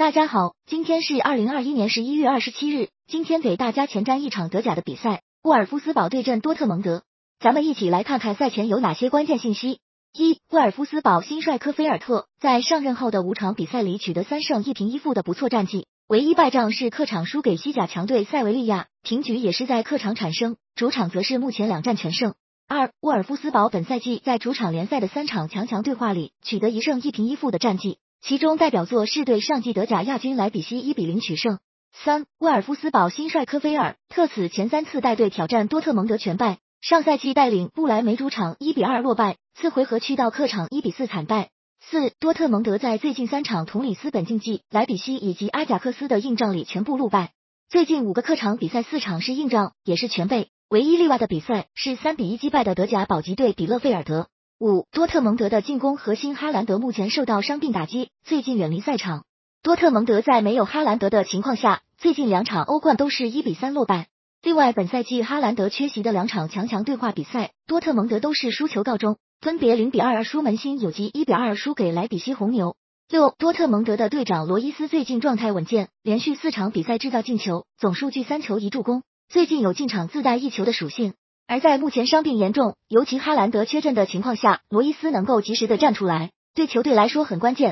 大家好，今天是二零二一年十一月二十七日。今天给大家前瞻一场德甲的比赛，沃尔夫斯堡对阵多特蒙德。咱们一起来看看赛前有哪些关键信息。一、沃尔夫斯堡新帅科菲尔特在上任后的五场比赛里取得三胜一平一负的不错战绩，唯一败仗是客场输给西甲强队塞维利亚，平局也是在客场产生，主场则是目前两战全胜。二、沃尔夫斯堡本赛季在主场联赛的三场强强对话里取得一胜一平一负的战绩。其中代表作是对上季德甲亚军莱比锡一比零取胜。三，沃尔夫斯堡新帅科菲尔特此前三次带队挑战多特蒙德全败，上赛季带领布莱梅主场一比二落败，次回合去到客场一比四惨败。四，多特蒙德在最近三场同里斯本竞技、莱比锡以及阿贾克斯的硬仗里全部落败，最近五个客场比赛四场是硬仗，也是全败，唯一例外的比赛是三比一击败的德甲保级队比勒费尔德。五，多特蒙德的进攻核心哈兰德目前受到伤病打击，最近远离赛场。多特蒙德在没有哈兰德的情况下，最近两场欧冠都是一比三落败。另外，本赛季哈兰德缺席的两场强强对话比赛，多特蒙德都是输球告终，分别零比二输门兴有及一比二输给莱比锡红牛。六，多特蒙德的队长罗伊斯最近状态稳健，连续四场比赛制造进球，总数据三球一助攻，最近有进场自带一球的属性。而在目前伤病严重，尤其哈兰德缺阵的情况下，罗伊斯能够及时的站出来，对球队来说很关键。